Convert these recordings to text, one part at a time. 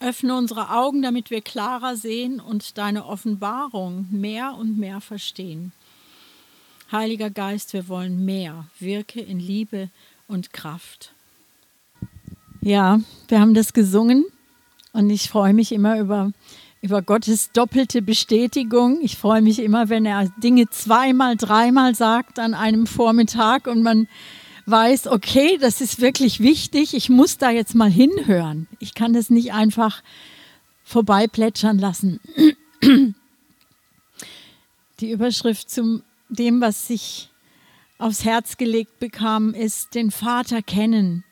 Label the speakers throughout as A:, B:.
A: Öffne unsere Augen, damit wir klarer sehen und deine Offenbarung mehr und mehr verstehen. Heiliger Geist, wir wollen mehr. Wirke in Liebe und Kraft. Ja, wir haben das gesungen und ich freue mich immer über, über Gottes doppelte Bestätigung. Ich freue mich immer, wenn er Dinge zweimal, dreimal sagt an einem Vormittag und man weiß, okay, das ist wirklich wichtig, ich muss da jetzt mal hinhören. Ich kann das nicht einfach vorbei plätschern lassen. Die Überschrift zu dem, was sich aufs Herz gelegt bekam, ist den Vater kennen,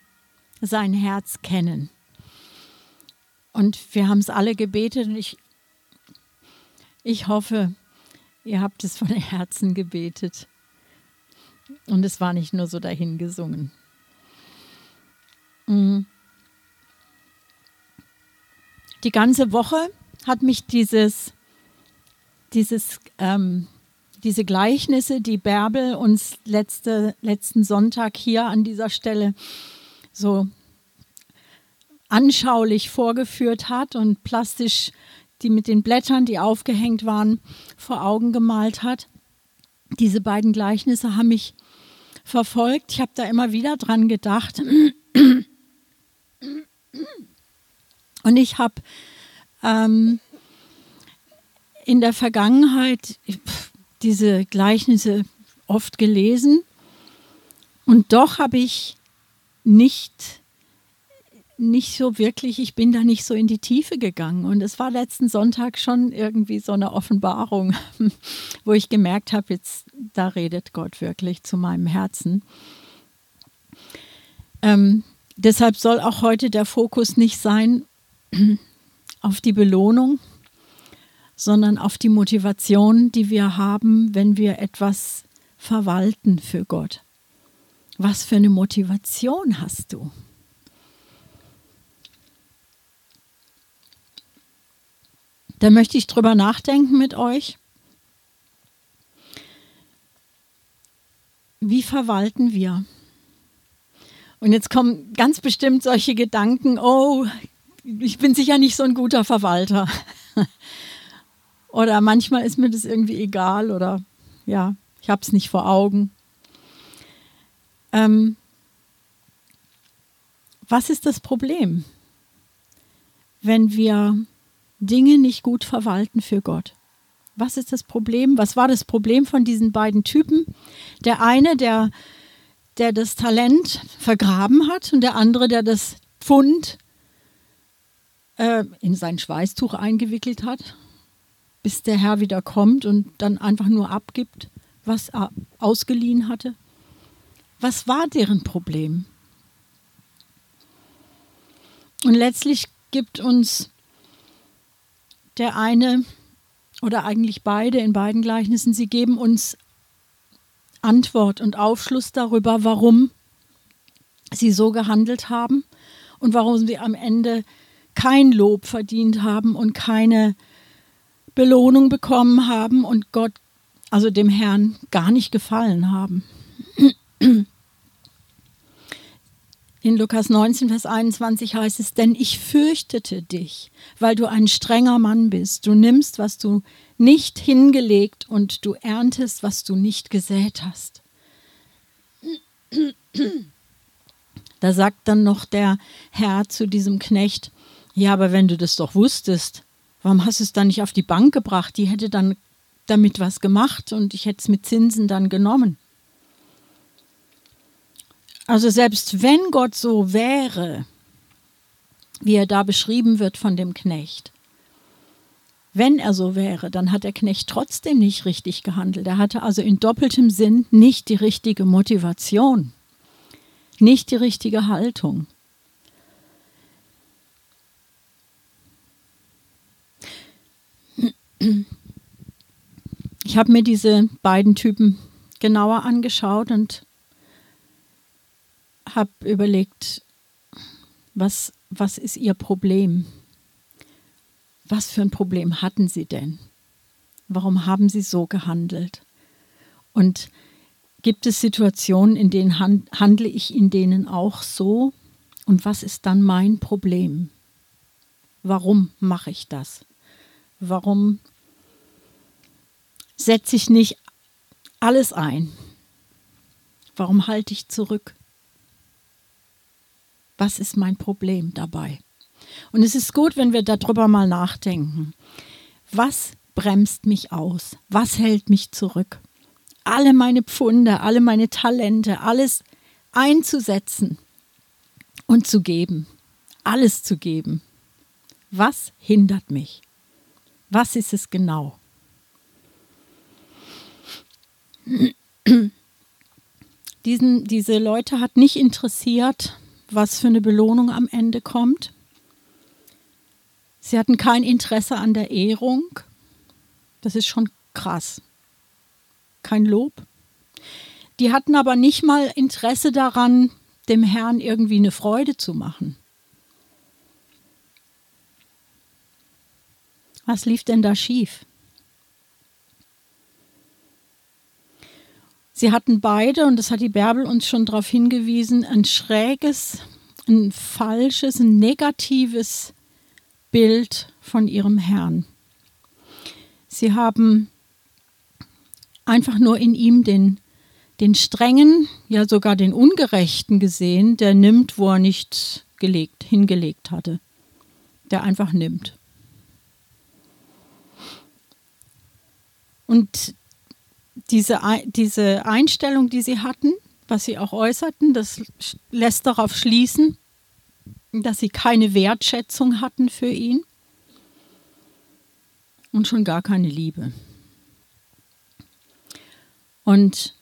A: sein Herz kennen. Und wir haben es alle gebetet und ich, ich hoffe, ihr habt es von Herzen gebetet. Und es war nicht nur so dahin gesungen. Mhm. Die ganze Woche hat mich dieses, dieses, ähm, diese Gleichnisse, die Bärbel uns letzte, letzten Sonntag hier an dieser Stelle so anschaulich vorgeführt hat und plastisch die mit den Blättern, die aufgehängt waren, vor Augen gemalt hat diese beiden Gleichnisse haben mich verfolgt. Ich habe da immer wieder dran gedacht. Und ich habe ähm, in der Vergangenheit diese Gleichnisse oft gelesen. Und doch habe ich nicht nicht so wirklich, ich bin da nicht so in die Tiefe gegangen. Und es war letzten Sonntag schon irgendwie so eine Offenbarung, wo ich gemerkt habe, jetzt da redet Gott wirklich zu meinem Herzen. Ähm, deshalb soll auch heute der Fokus nicht sein auf die Belohnung, sondern auf die Motivation, die wir haben, wenn wir etwas verwalten für Gott. Was für eine Motivation hast du? Da möchte ich drüber nachdenken mit euch. Wie verwalten wir? Und jetzt kommen ganz bestimmt solche Gedanken, oh, ich bin sicher nicht so ein guter Verwalter. oder manchmal ist mir das irgendwie egal oder ja, ich habe es nicht vor Augen. Ähm, was ist das Problem, wenn wir Dinge nicht gut verwalten für Gott. Was ist das Problem? Was war das Problem von diesen beiden Typen? Der eine, der, der das Talent vergraben hat und der andere, der das Pfund äh, in sein Schweißtuch eingewickelt hat, bis der Herr wieder kommt und dann einfach nur abgibt, was er ausgeliehen hatte. Was war deren Problem? Und letztlich gibt uns der eine oder eigentlich beide in beiden Gleichnissen, sie geben uns Antwort und Aufschluss darüber, warum sie so gehandelt haben und warum sie am Ende kein Lob verdient haben und keine Belohnung bekommen haben und Gott, also dem Herrn, gar nicht gefallen haben. In Lukas 19, Vers 21 heißt es, denn ich fürchtete dich, weil du ein strenger Mann bist. Du nimmst, was du nicht hingelegt und du erntest, was du nicht gesät hast. Da sagt dann noch der Herr zu diesem Knecht, ja, aber wenn du das doch wusstest, warum hast du es dann nicht auf die Bank gebracht? Die hätte dann damit was gemacht und ich hätte es mit Zinsen dann genommen. Also selbst wenn Gott so wäre, wie er da beschrieben wird von dem Knecht, wenn er so wäre, dann hat der Knecht trotzdem nicht richtig gehandelt. Er hatte also in doppeltem Sinn nicht die richtige Motivation, nicht die richtige Haltung. Ich habe mir diese beiden Typen genauer angeschaut und habe überlegt, was, was ist Ihr Problem? Was für ein Problem hatten Sie denn? Warum haben Sie so gehandelt? Und gibt es Situationen, in denen handle ich in denen auch so? Und was ist dann mein Problem? Warum mache ich das? Warum setze ich nicht alles ein? Warum halte ich zurück? Was ist mein Problem dabei? Und es ist gut, wenn wir darüber mal nachdenken. Was bremst mich aus? Was hält mich zurück? Alle meine Pfunde, alle meine Talente, alles einzusetzen und zu geben. Alles zu geben. Was hindert mich? Was ist es genau? Diesen, diese Leute hat nicht interessiert, was für eine Belohnung am Ende kommt. Sie hatten kein Interesse an der Ehrung. Das ist schon krass. Kein Lob. Die hatten aber nicht mal Interesse daran, dem Herrn irgendwie eine Freude zu machen. Was lief denn da schief? Sie hatten beide, und das hat die Bärbel uns schon darauf hingewiesen, ein schräges, ein falsches, ein negatives Bild von ihrem Herrn. Sie haben einfach nur in ihm den, den strengen, ja sogar den ungerechten gesehen, der nimmt, wo er nicht gelegt, hingelegt hatte. Der einfach nimmt. Und diese, diese Einstellung, die sie hatten, was sie auch äußerten, das lässt darauf schließen, dass sie keine Wertschätzung hatten für ihn und schon gar keine Liebe. Und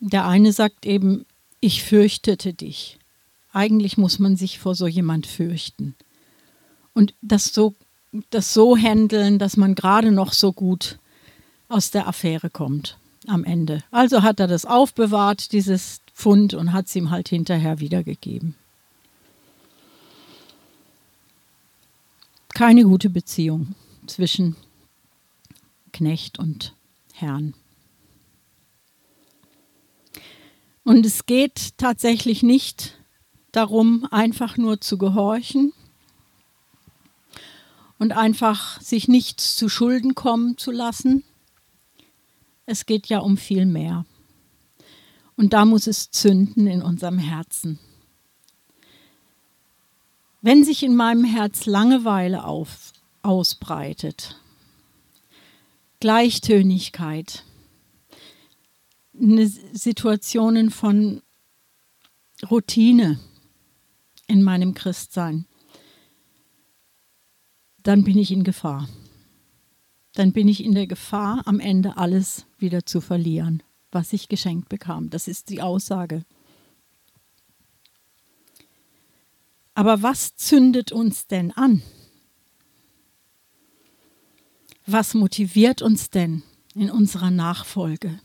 A: der eine sagt eben, ich fürchtete dich. Eigentlich muss man sich vor so jemand fürchten. Und das so, das so handeln, dass man gerade noch so gut aus der Affäre kommt am Ende. Also hat er das aufbewahrt, dieses Pfund, und hat es ihm halt hinterher wiedergegeben. Keine gute Beziehung zwischen Knecht und Herrn. Und es geht tatsächlich nicht darum, einfach nur zu gehorchen und einfach sich nichts zu Schulden kommen zu lassen, es geht ja um viel mehr. Und da muss es zünden in unserem Herzen. Wenn sich in meinem Herz Langeweile auf, ausbreitet, Gleichtönigkeit, Situationen von Routine in meinem Christsein, dann bin ich in Gefahr dann bin ich in der Gefahr, am Ende alles wieder zu verlieren, was ich geschenkt bekam. Das ist die Aussage. Aber was zündet uns denn an? Was motiviert uns denn in unserer Nachfolge?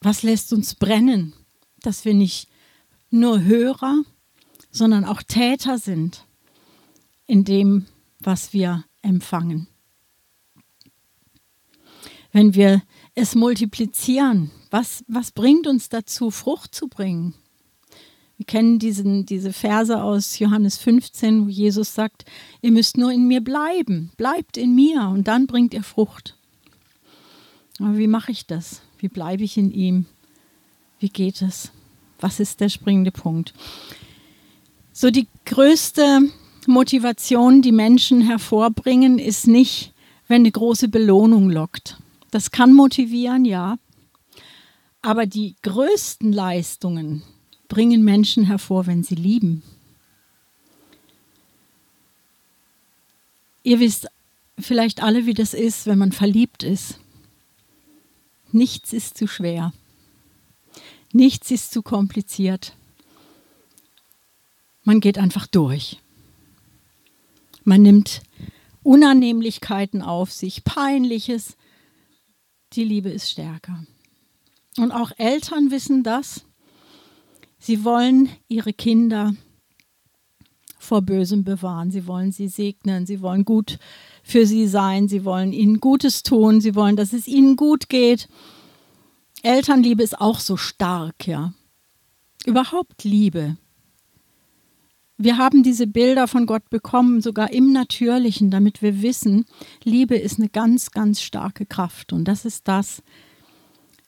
A: Was lässt uns brennen, dass wir nicht nur Hörer, sondern auch Täter sind in dem, was wir empfangen. Wenn wir es multiplizieren, was, was bringt uns dazu, Frucht zu bringen? Wir kennen diesen, diese Verse aus Johannes 15, wo Jesus sagt, ihr müsst nur in mir bleiben, bleibt in mir und dann bringt ihr Frucht. Aber wie mache ich das? Wie bleibe ich in ihm? Wie geht es? Was ist der springende Punkt? So die größte Motivation, die Menschen hervorbringen, ist nicht, wenn eine große Belohnung lockt. Das kann motivieren, ja. Aber die größten Leistungen bringen Menschen hervor, wenn sie lieben. Ihr wisst vielleicht alle, wie das ist, wenn man verliebt ist. Nichts ist zu schwer. Nichts ist zu kompliziert. Man geht einfach durch. Man nimmt Unannehmlichkeiten auf sich, peinliches. Die Liebe ist stärker. Und auch Eltern wissen das. Sie wollen ihre Kinder vor Bösem bewahren. Sie wollen sie segnen. Sie wollen gut für sie sein. Sie wollen ihnen Gutes tun. Sie wollen, dass es ihnen gut geht. Elternliebe ist auch so stark, ja. Überhaupt Liebe wir haben diese Bilder von Gott bekommen, sogar im Natürlichen, damit wir wissen, Liebe ist eine ganz, ganz starke Kraft. Und das ist das,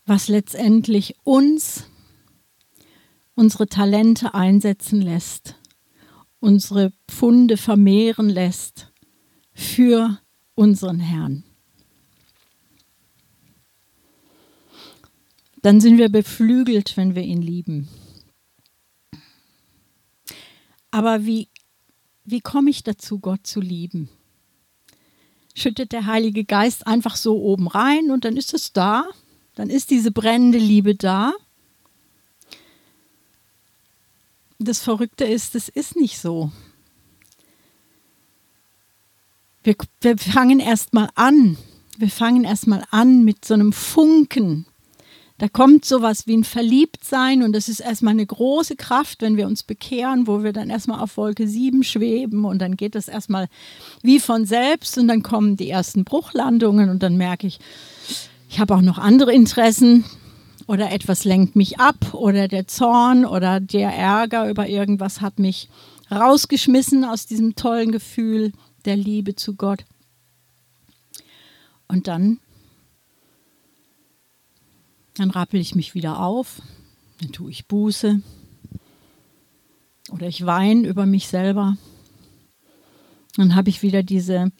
A: was letztendlich uns unsere Talente einsetzen lässt, unsere Pfunde vermehren lässt für unseren Herrn. Dann sind wir beflügelt, wenn wir ihn lieben. Aber wie, wie komme ich dazu, Gott zu lieben? Schüttet der Heilige Geist einfach so oben rein und dann ist es da, dann ist diese brennende Liebe da. Das Verrückte ist, es ist nicht so. Wir, wir fangen erstmal an. Wir fangen erstmal an mit so einem Funken da kommt sowas wie ein Verliebtsein und das ist erstmal eine große Kraft, wenn wir uns bekehren, wo wir dann erstmal auf Wolke 7 schweben und dann geht das erstmal wie von selbst und dann kommen die ersten Bruchlandungen und dann merke ich, ich habe auch noch andere Interessen oder etwas lenkt mich ab oder der Zorn oder der Ärger über irgendwas hat mich rausgeschmissen aus diesem tollen Gefühl der Liebe zu Gott. Und dann dann rappel ich mich wieder auf, dann tue ich Buße oder ich weine über mich selber. Dann habe ich wieder diese,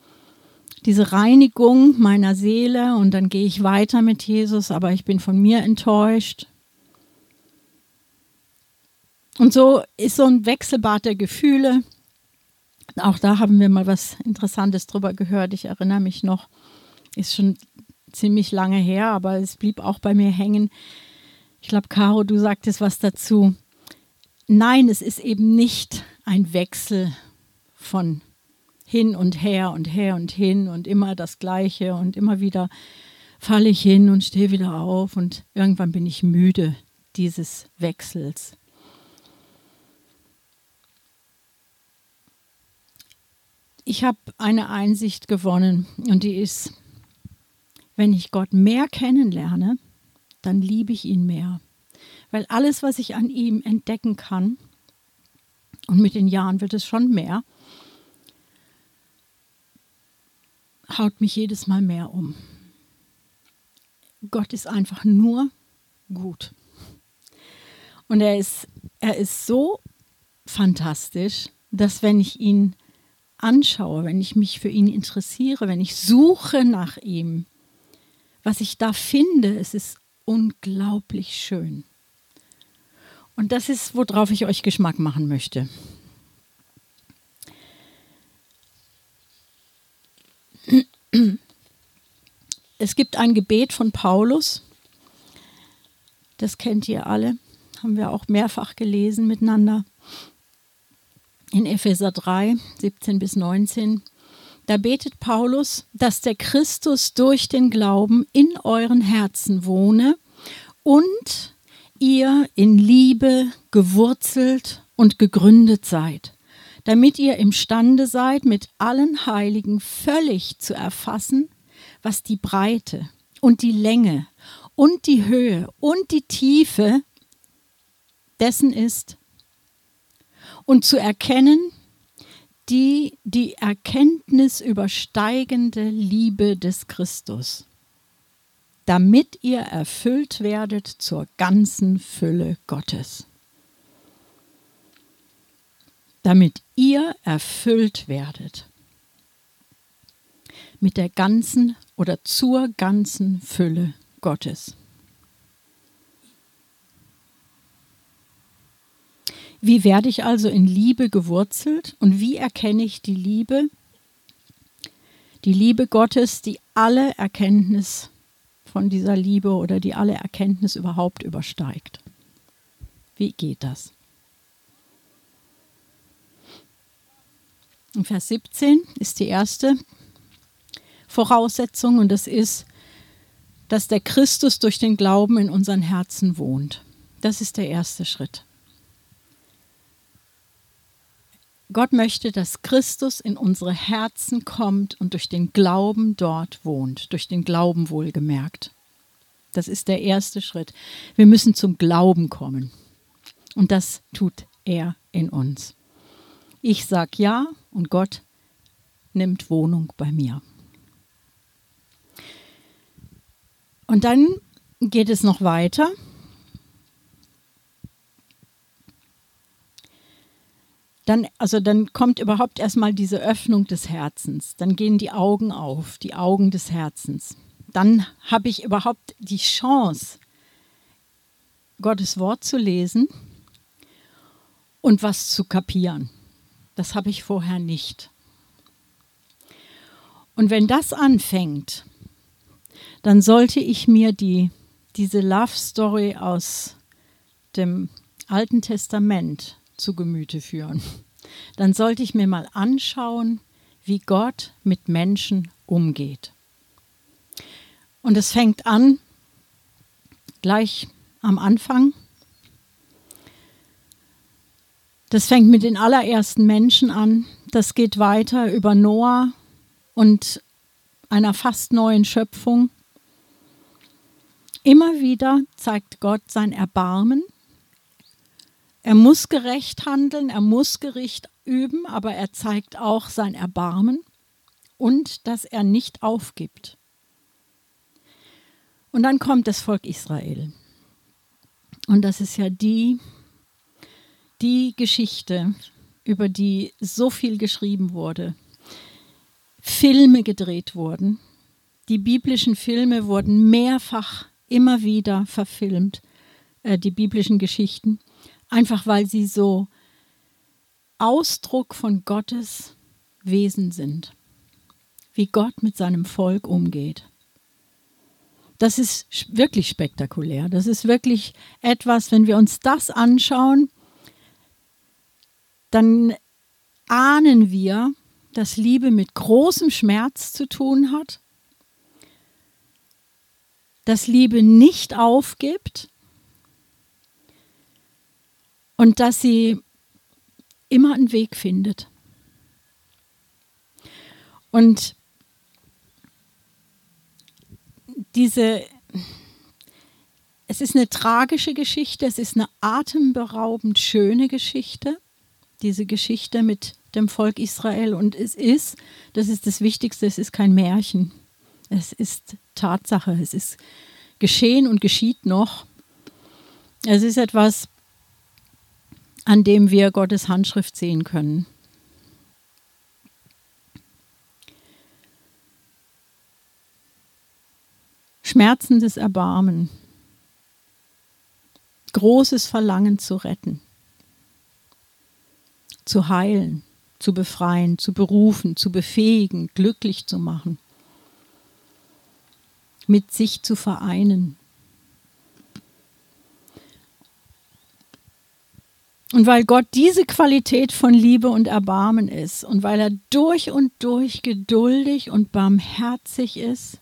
A: diese Reinigung meiner Seele und dann gehe ich weiter mit Jesus, aber ich bin von mir enttäuscht. Und so ist so ein Wechselbad der Gefühle. Auch da haben wir mal was Interessantes drüber gehört. Ich erinnere mich noch, ist schon ziemlich lange her, aber es blieb auch bei mir hängen. Ich glaube, Caro, du sagtest was dazu. Nein, es ist eben nicht ein Wechsel von hin und her und her und hin und immer das Gleiche und immer wieder falle ich hin und stehe wieder auf und irgendwann bin ich müde dieses Wechsels. Ich habe eine Einsicht gewonnen und die ist, wenn ich Gott mehr kennenlerne, dann liebe ich ihn mehr. Weil alles, was ich an ihm entdecken kann, und mit den Jahren wird es schon mehr, haut mich jedes Mal mehr um. Gott ist einfach nur gut. Und er ist, er ist so fantastisch, dass wenn ich ihn anschaue, wenn ich mich für ihn interessiere, wenn ich suche nach ihm, was ich da finde, es ist unglaublich schön. Und das ist, worauf ich euch Geschmack machen möchte. Es gibt ein Gebet von Paulus, das kennt ihr alle, haben wir auch mehrfach gelesen miteinander. In Epheser 3, 17 bis 19. Da betet Paulus, dass der Christus durch den Glauben in euren Herzen wohne und ihr in Liebe gewurzelt und gegründet seid, damit ihr imstande seid, mit allen Heiligen völlig zu erfassen, was die Breite und die Länge und die Höhe und die Tiefe dessen ist und zu erkennen, die die Erkenntnis übersteigende Liebe des Christus, damit ihr erfüllt werdet zur ganzen Fülle Gottes. Damit ihr erfüllt werdet mit der ganzen oder zur ganzen Fülle Gottes. Wie werde ich also in Liebe gewurzelt und wie erkenne ich die Liebe? Die Liebe Gottes, die alle Erkenntnis von dieser Liebe oder die alle Erkenntnis überhaupt übersteigt. Wie geht das? In Vers 17 ist die erste Voraussetzung und das ist, dass der Christus durch den Glauben in unseren Herzen wohnt. Das ist der erste Schritt. Gott möchte, dass Christus in unsere Herzen kommt und durch den Glauben dort wohnt, durch den Glauben wohlgemerkt. Das ist der erste Schritt. Wir müssen zum Glauben kommen. Und das tut er in uns. Ich sag ja und Gott nimmt Wohnung bei mir. Und dann geht es noch weiter. Dann, also dann kommt überhaupt erstmal diese Öffnung des Herzens. Dann gehen die Augen auf, die Augen des Herzens. Dann habe ich überhaupt die Chance, Gottes Wort zu lesen und was zu kapieren. Das habe ich vorher nicht. Und wenn das anfängt, dann sollte ich mir die, diese Love Story aus dem Alten Testament zu Gemüte führen. Dann sollte ich mir mal anschauen, wie Gott mit Menschen umgeht. Und es fängt an gleich am Anfang. Das fängt mit den allerersten Menschen an. Das geht weiter über Noah und einer fast neuen Schöpfung. Immer wieder zeigt Gott sein Erbarmen. Er muss gerecht handeln, er muss Gericht üben, aber er zeigt auch sein Erbarmen und dass er nicht aufgibt. Und dann kommt das Volk Israel. Und das ist ja die, die Geschichte, über die so viel geschrieben wurde. Filme gedreht wurden. Die biblischen Filme wurden mehrfach immer wieder verfilmt, äh, die biblischen Geschichten, einfach weil sie so Ausdruck von Gottes Wesen sind, wie Gott mit seinem Volk umgeht. Das ist wirklich spektakulär. Das ist wirklich etwas, wenn wir uns das anschauen, dann ahnen wir, dass Liebe mit großem Schmerz zu tun hat, dass Liebe nicht aufgibt und dass sie immer einen Weg findet. Und diese, es ist eine tragische Geschichte, es ist eine atemberaubend schöne Geschichte, diese Geschichte mit dem Volk Israel. Und es ist, das ist das Wichtigste, es ist kein Märchen. Es ist Tatsache, es ist geschehen und geschieht noch. Es ist etwas, an dem wir Gottes Handschrift sehen können. schmerzendes Erbarmen, großes Verlangen zu retten, zu heilen, zu befreien, zu berufen, zu befähigen, glücklich zu machen, mit sich zu vereinen. Und weil Gott diese Qualität von Liebe und Erbarmen ist und weil er durch und durch geduldig und barmherzig ist,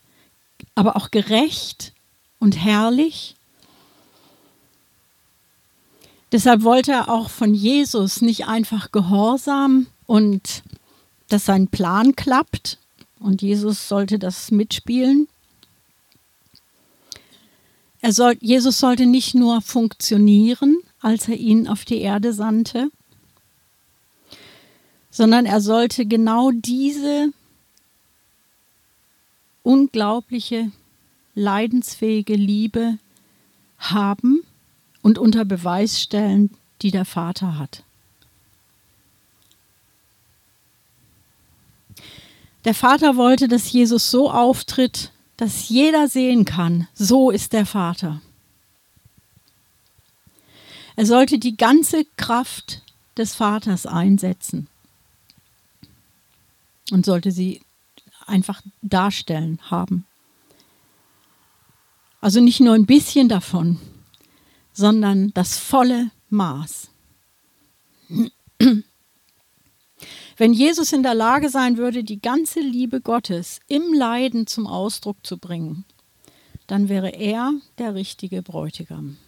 A: aber auch gerecht und herrlich. Deshalb wollte er auch von Jesus nicht einfach Gehorsam und dass sein Plan klappt und Jesus sollte das mitspielen. Er soll, Jesus sollte nicht nur funktionieren, als er ihn auf die Erde sandte, sondern er sollte genau diese unglaubliche, leidensfähige Liebe haben und unter Beweis stellen, die der Vater hat. Der Vater wollte, dass Jesus so auftritt, dass jeder sehen kann, so ist der Vater. Er sollte die ganze Kraft des Vaters einsetzen und sollte sie einfach darstellen haben. Also nicht nur ein bisschen davon, sondern das volle Maß. Wenn Jesus in der Lage sein würde, die ganze Liebe Gottes im Leiden zum Ausdruck zu bringen, dann wäre er der richtige Bräutigam.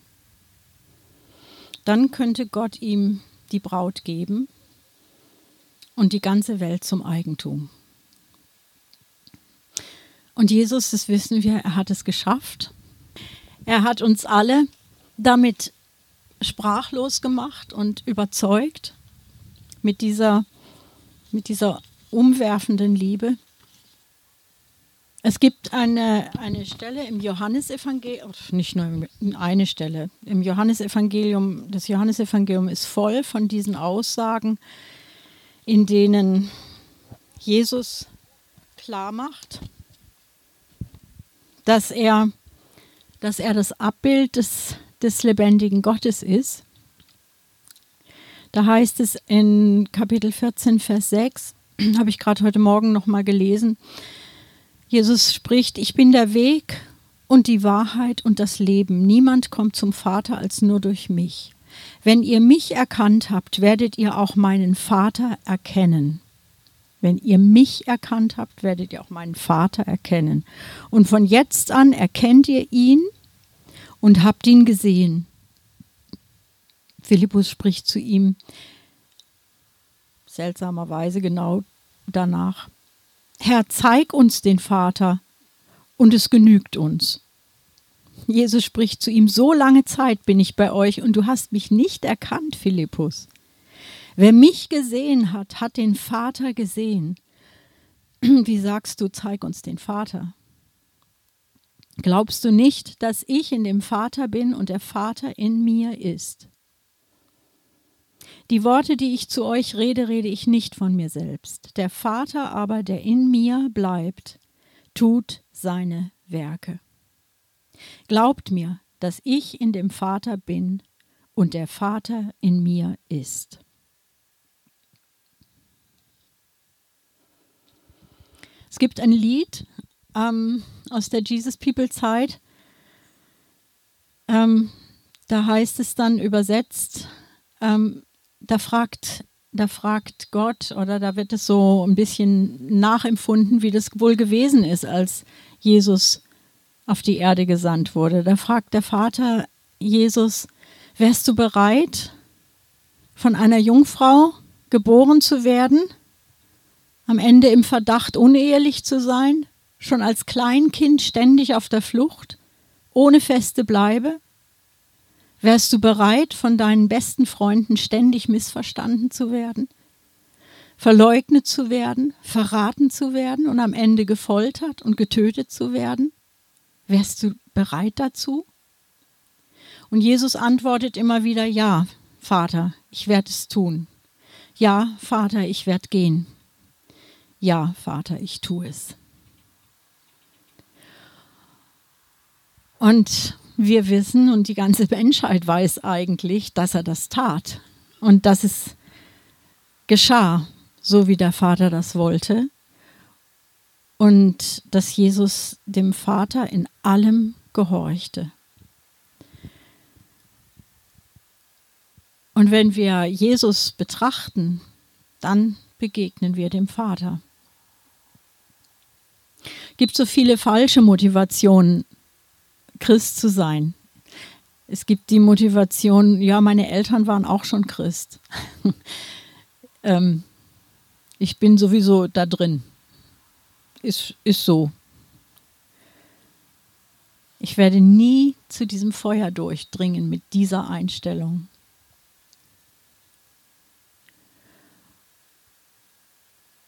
A: Dann könnte Gott ihm die Braut geben und die ganze Welt zum Eigentum. Und Jesus, das wissen wir, er hat es geschafft. Er hat uns alle damit sprachlos gemacht und überzeugt mit dieser, mit dieser umwerfenden Liebe. Es gibt eine, eine Stelle im Johannesevangelium, nicht nur eine Stelle, im Johannesevangelium, das Johannesevangelium ist voll von diesen Aussagen, in denen Jesus klar macht, dass er, dass er das Abbild des, des lebendigen Gottes ist. Da heißt es in Kapitel 14, Vers 6, habe ich gerade heute Morgen nochmal gelesen, Jesus spricht, ich bin der Weg und die Wahrheit und das Leben. Niemand kommt zum Vater als nur durch mich. Wenn ihr mich erkannt habt, werdet ihr auch meinen Vater erkennen. Wenn ihr mich erkannt habt, werdet ihr auch meinen Vater erkennen. Und von jetzt an erkennt ihr ihn und habt ihn gesehen. Philippus spricht zu ihm seltsamerweise genau danach. Herr, zeig uns den Vater, und es genügt uns. Jesus spricht zu ihm, so lange Zeit bin ich bei euch und du hast mich nicht erkannt, Philippus. Wer mich gesehen hat, hat den Vater gesehen. Wie sagst du, zeig uns den Vater? Glaubst du nicht, dass ich in dem Vater bin und der Vater in mir ist? Die Worte, die ich zu euch rede, rede ich nicht von mir selbst. Der Vater aber, der in mir bleibt, tut seine Werke. Glaubt mir, dass ich in dem Vater bin und der Vater in mir ist. Es gibt ein Lied ähm, aus der Jesus People Zeit. Ähm, da heißt es dann übersetzt, ähm, da fragt, da fragt Gott oder da wird es so ein bisschen nachempfunden, wie das wohl gewesen ist, als Jesus auf die Erde gesandt wurde. Da fragt der Vater Jesus, wärst du bereit, von einer Jungfrau geboren zu werden, am Ende im Verdacht, unehelich zu sein, schon als Kleinkind ständig auf der Flucht, ohne feste Bleibe? Wärst du bereit, von deinen besten Freunden ständig missverstanden zu werden? Verleugnet zu werden, verraten zu werden und am Ende gefoltert und getötet zu werden? Wärst du bereit dazu? Und Jesus antwortet immer wieder, ja, Vater, ich werde es tun. Ja, Vater, ich werde gehen. Ja, Vater, ich tue es. Und wir wissen und die ganze Menschheit weiß eigentlich, dass er das tat und dass es geschah, so wie der Vater das wollte und dass Jesus dem Vater in allem gehorchte. Und wenn wir Jesus betrachten, dann begegnen wir dem Vater. Es gibt so viele falsche Motivationen, Christ zu sein. Es gibt die Motivation, ja, meine Eltern waren auch schon Christ. ähm, ich bin sowieso da drin. Ist, ist so. Ich werde nie zu diesem Feuer durchdringen mit dieser Einstellung.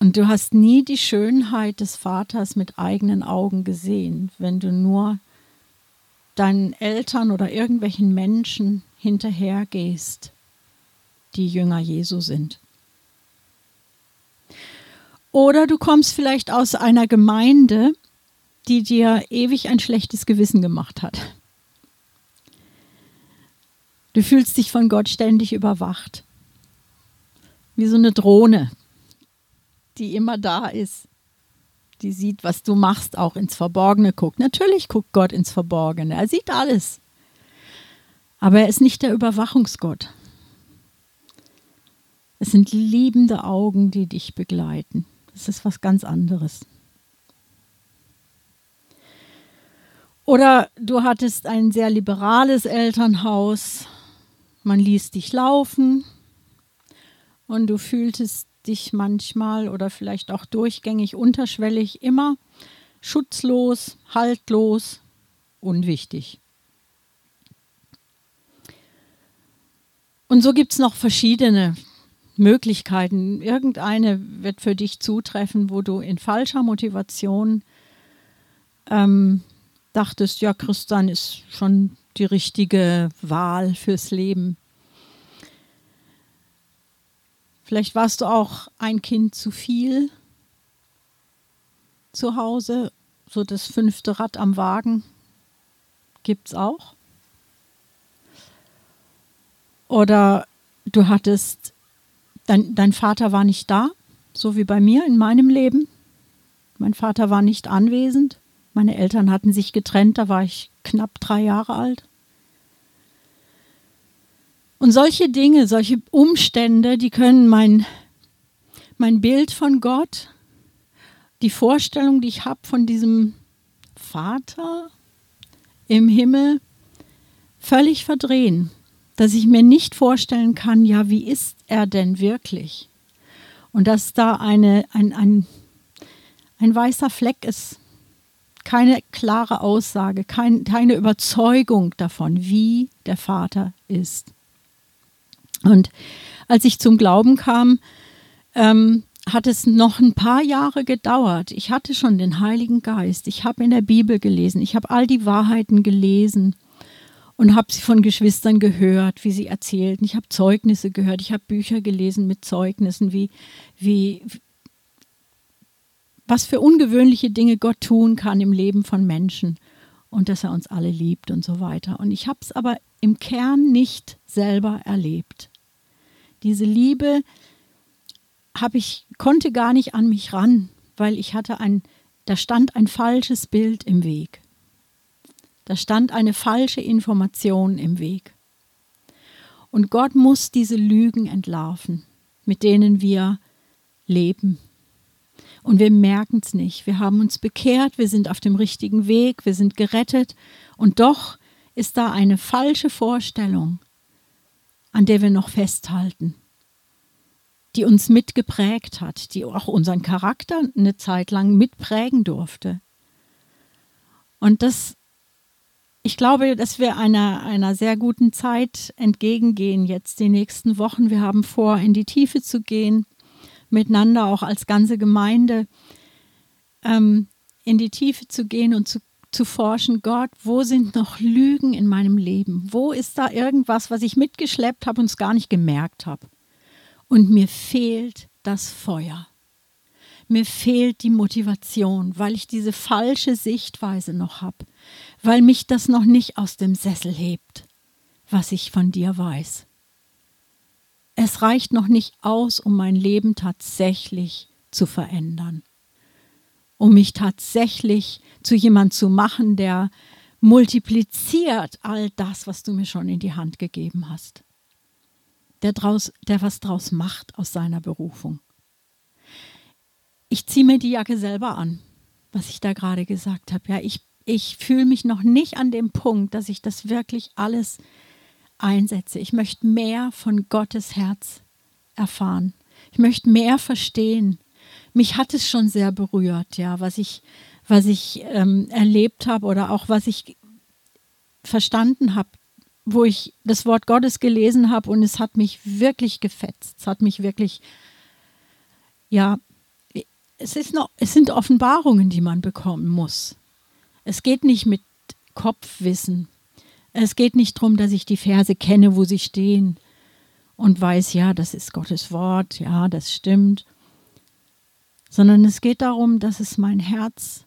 A: Und du hast nie die Schönheit des Vaters mit eigenen Augen gesehen, wenn du nur deinen Eltern oder irgendwelchen Menschen hinterhergehst, die Jünger Jesu sind. Oder du kommst vielleicht aus einer Gemeinde, die dir ewig ein schlechtes Gewissen gemacht hat. Du fühlst dich von Gott ständig überwacht. Wie so eine Drohne, die immer da ist die sieht, was du machst, auch ins Verborgene guckt. Natürlich guckt Gott ins Verborgene. Er sieht alles. Aber er ist nicht der Überwachungsgott. Es sind liebende Augen, die dich begleiten. Das ist was ganz anderes. Oder du hattest ein sehr liberales Elternhaus. Man ließ dich laufen und du fühltest dich manchmal oder vielleicht auch durchgängig unterschwellig immer schutzlos, haltlos, unwichtig. Und so gibt es noch verschiedene Möglichkeiten. Irgendeine wird für dich zutreffen, wo du in falscher Motivation ähm, dachtest, ja, Christian ist schon die richtige Wahl fürs Leben. Vielleicht warst du auch ein Kind zu viel zu Hause, so das fünfte Rad am Wagen gibt es auch. Oder du hattest, dein, dein Vater war nicht da, so wie bei mir in meinem Leben. Mein Vater war nicht anwesend. Meine Eltern hatten sich getrennt, da war ich knapp drei Jahre alt. Und solche Dinge, solche Umstände, die können mein, mein Bild von Gott, die Vorstellung, die ich habe von diesem Vater im Himmel, völlig verdrehen dass ich mir nicht vorstellen kann, ja, wie ist er denn wirklich? Und dass da eine, ein, ein, ein weißer Fleck ist, keine klare Aussage, kein, keine Überzeugung davon, wie der Vater ist. Und als ich zum Glauben kam, ähm, hat es noch ein paar Jahre gedauert. Ich hatte schon den Heiligen Geist. Ich habe in der Bibel gelesen. Ich habe all die Wahrheiten gelesen und habe sie von Geschwistern gehört, wie sie erzählten. Ich habe Zeugnisse gehört, ich habe Bücher gelesen mit Zeugnissen, wie, wie, was für ungewöhnliche Dinge Gott tun kann im Leben von Menschen und dass er uns alle liebt und so weiter. Und ich habe es aber im Kern nicht selber erlebt. Diese Liebe habe ich konnte gar nicht an mich ran, weil ich hatte ein da stand ein falsches Bild im Weg. Da stand eine falsche Information im Weg. Und Gott muss diese Lügen entlarven, mit denen wir leben. Und wir merken es nicht. Wir haben uns bekehrt, wir sind auf dem richtigen Weg, wir sind gerettet. Und doch ist da eine falsche Vorstellung, an der wir noch festhalten, die uns mitgeprägt hat, die auch unseren Charakter eine Zeit lang mitprägen durfte. Und das ich glaube, dass wir einer, einer sehr guten Zeit entgegengehen jetzt die nächsten Wochen. Wir haben vor, in die Tiefe zu gehen, miteinander auch als ganze Gemeinde, ähm, in die Tiefe zu gehen und zu, zu forschen, Gott, wo sind noch Lügen in meinem Leben? Wo ist da irgendwas, was ich mitgeschleppt habe und es gar nicht gemerkt habe? Und mir fehlt das Feuer. Mir fehlt die Motivation, weil ich diese falsche Sichtweise noch habe weil mich das noch nicht aus dem Sessel hebt, was ich von dir weiß. Es reicht noch nicht aus, um mein Leben tatsächlich zu verändern, um mich tatsächlich zu jemand zu machen, der multipliziert all das, was du mir schon in die Hand gegeben hast, der, draus, der was draus macht aus seiner Berufung. Ich ziehe mir die Jacke selber an, was ich da gerade gesagt habe. Ja, ich ich fühle mich noch nicht an dem Punkt, dass ich das wirklich alles einsetze. Ich möchte mehr von Gottes Herz erfahren. Ich möchte mehr verstehen. Mich hat es schon sehr berührt, ja, was ich, was ich ähm, erlebt habe oder auch was ich verstanden habe, wo ich das Wort Gottes gelesen habe und es hat mich wirklich gefetzt. Es hat mich wirklich, ja, es, ist noch, es sind Offenbarungen, die man bekommen muss. Es geht nicht mit Kopfwissen. Es geht nicht darum, dass ich die Verse kenne, wo sie stehen und weiß, ja, das ist Gottes Wort, ja, das stimmt. Sondern es geht darum, dass es mein Herz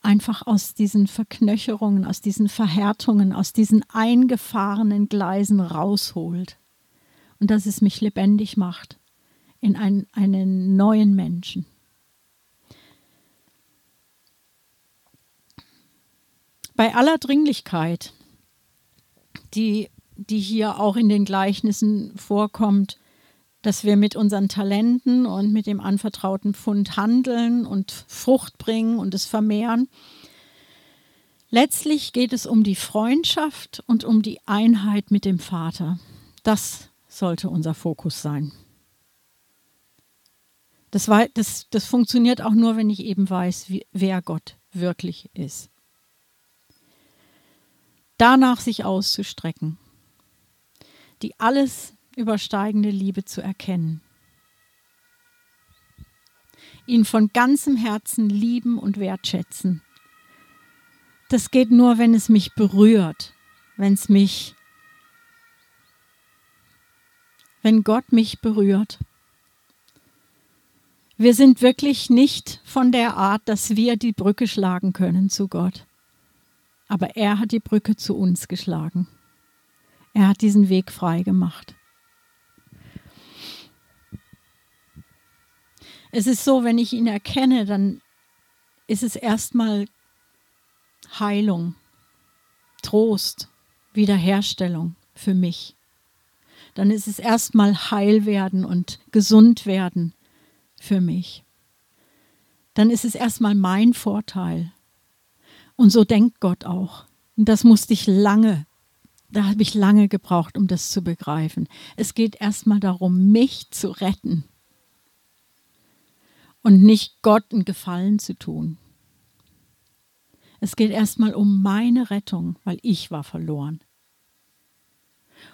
A: einfach aus diesen Verknöcherungen, aus diesen Verhärtungen, aus diesen eingefahrenen Gleisen rausholt. Und dass es mich lebendig macht in ein, einen neuen Menschen. Bei aller Dringlichkeit, die, die hier auch in den Gleichnissen vorkommt, dass wir mit unseren Talenten und mit dem anvertrauten Pfund handeln und Frucht bringen und es vermehren. Letztlich geht es um die Freundschaft und um die Einheit mit dem Vater. Das sollte unser Fokus sein. Das, das, das funktioniert auch nur, wenn ich eben weiß, wie, wer Gott wirklich ist danach sich auszustrecken, die alles übersteigende Liebe zu erkennen. Ihn von ganzem Herzen lieben und wertschätzen. Das geht nur, wenn es mich berührt, wenn es mich, wenn Gott mich berührt. Wir sind wirklich nicht von der Art, dass wir die Brücke schlagen können zu Gott. Aber er hat die Brücke zu uns geschlagen. Er hat diesen Weg frei gemacht. Es ist so, wenn ich ihn erkenne, dann ist es erstmal Heilung, Trost, Wiederherstellung für mich. Dann ist es erstmal heil werden und gesund werden für mich. Dann ist es erstmal mein Vorteil. Und so denkt Gott auch. Und das musste ich lange, da habe ich lange gebraucht, um das zu begreifen. Es geht erstmal darum, mich zu retten und nicht Gott einen Gefallen zu tun. Es geht erstmal um meine Rettung, weil ich war verloren.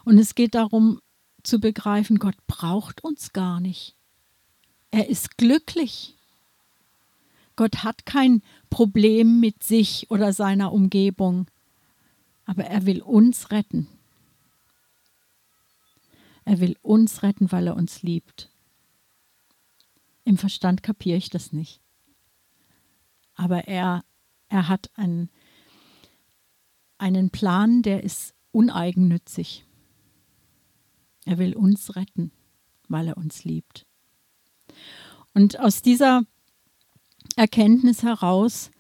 A: Und es geht darum zu begreifen, Gott braucht uns gar nicht. Er ist glücklich. Gott hat kein Problem mit sich oder seiner Umgebung, aber er will uns retten. Er will uns retten, weil er uns liebt. Im Verstand kapiere ich das nicht. Aber er, er hat einen, einen Plan, der ist uneigennützig. Er will uns retten, weil er uns liebt. Und aus dieser Erkenntnis heraus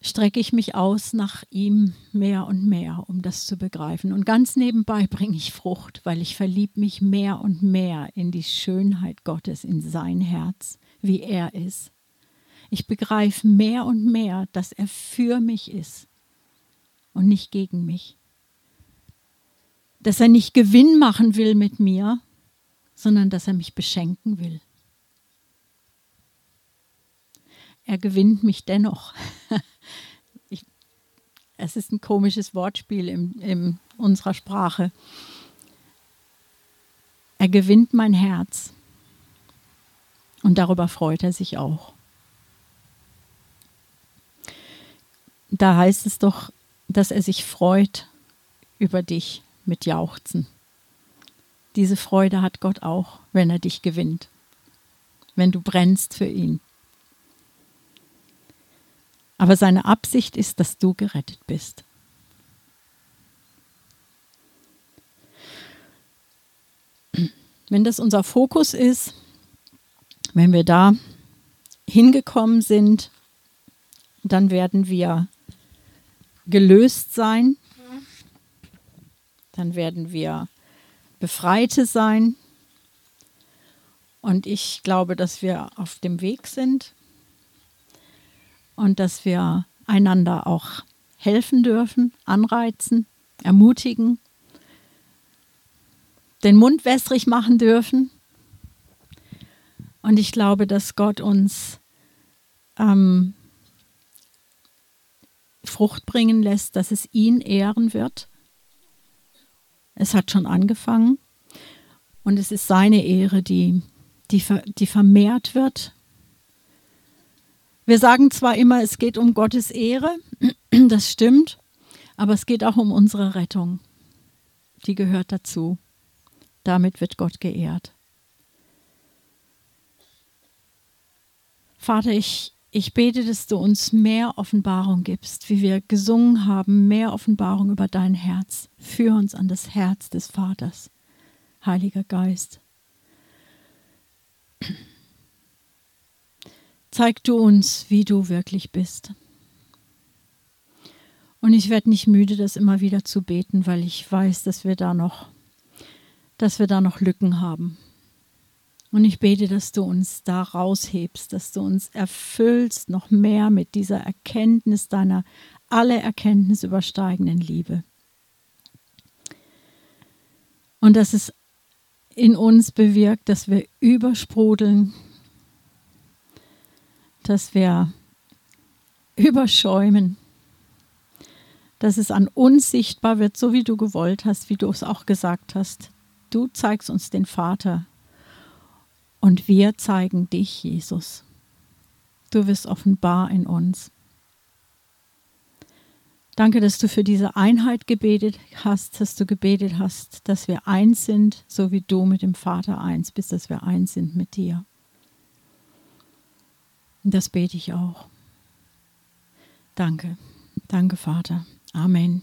A: strecke ich mich aus nach ihm mehr und mehr, um das zu begreifen. Und ganz nebenbei bringe ich Frucht, weil ich verliebe mich mehr und mehr in die Schönheit Gottes, in sein Herz, wie er ist. Ich begreife mehr und mehr, dass er für mich ist und nicht gegen mich. Dass er nicht Gewinn machen will mit mir, sondern dass er mich beschenken will. Er gewinnt mich dennoch. Es ist ein komisches Wortspiel in, in unserer Sprache. Er gewinnt mein Herz. Und darüber freut er sich auch. Da heißt es doch, dass er sich freut über dich mit Jauchzen. Diese Freude hat Gott auch, wenn er dich gewinnt, wenn du brennst für ihn. Aber seine Absicht ist, dass du gerettet bist. Wenn das unser Fokus ist, wenn wir da hingekommen sind, dann werden wir gelöst sein, dann werden wir Befreite sein. Und ich glaube, dass wir auf dem Weg sind und dass wir einander auch helfen dürfen, anreizen, ermutigen, den Mund wässrig machen dürfen. Und ich glaube, dass Gott uns ähm, Frucht bringen lässt, dass es ihn ehren wird. Es hat schon angefangen und es ist seine Ehre, die, die, die vermehrt wird wir sagen zwar immer, es geht um Gottes Ehre, das stimmt, aber es geht auch um unsere Rettung. Die gehört dazu. Damit wird Gott geehrt. Vater, ich, ich bete, dass du uns mehr Offenbarung gibst, wie wir gesungen haben, mehr Offenbarung über dein Herz. Führ uns an das Herz des Vaters, Heiliger Geist. Zeig du uns, wie du wirklich bist. Und ich werde nicht müde, das immer wieder zu beten, weil ich weiß, dass wir da noch, dass wir da noch Lücken haben. Und ich bete, dass du uns da raushebst, dass du uns erfüllst noch mehr mit dieser Erkenntnis deiner alle Erkenntnis übersteigenden Liebe. Und dass es in uns bewirkt, dass wir übersprudeln dass wir überschäumen, dass es an uns sichtbar wird, so wie du gewollt hast, wie du es auch gesagt hast, Du zeigst uns den Vater und wir zeigen dich, Jesus. Du wirst offenbar in uns. Danke, dass du für diese Einheit gebetet hast, dass du gebetet hast, dass wir eins sind, so wie du mit dem Vater eins bist, dass wir eins sind mit dir. Und das bete ich auch. Danke. Danke, Vater. Amen.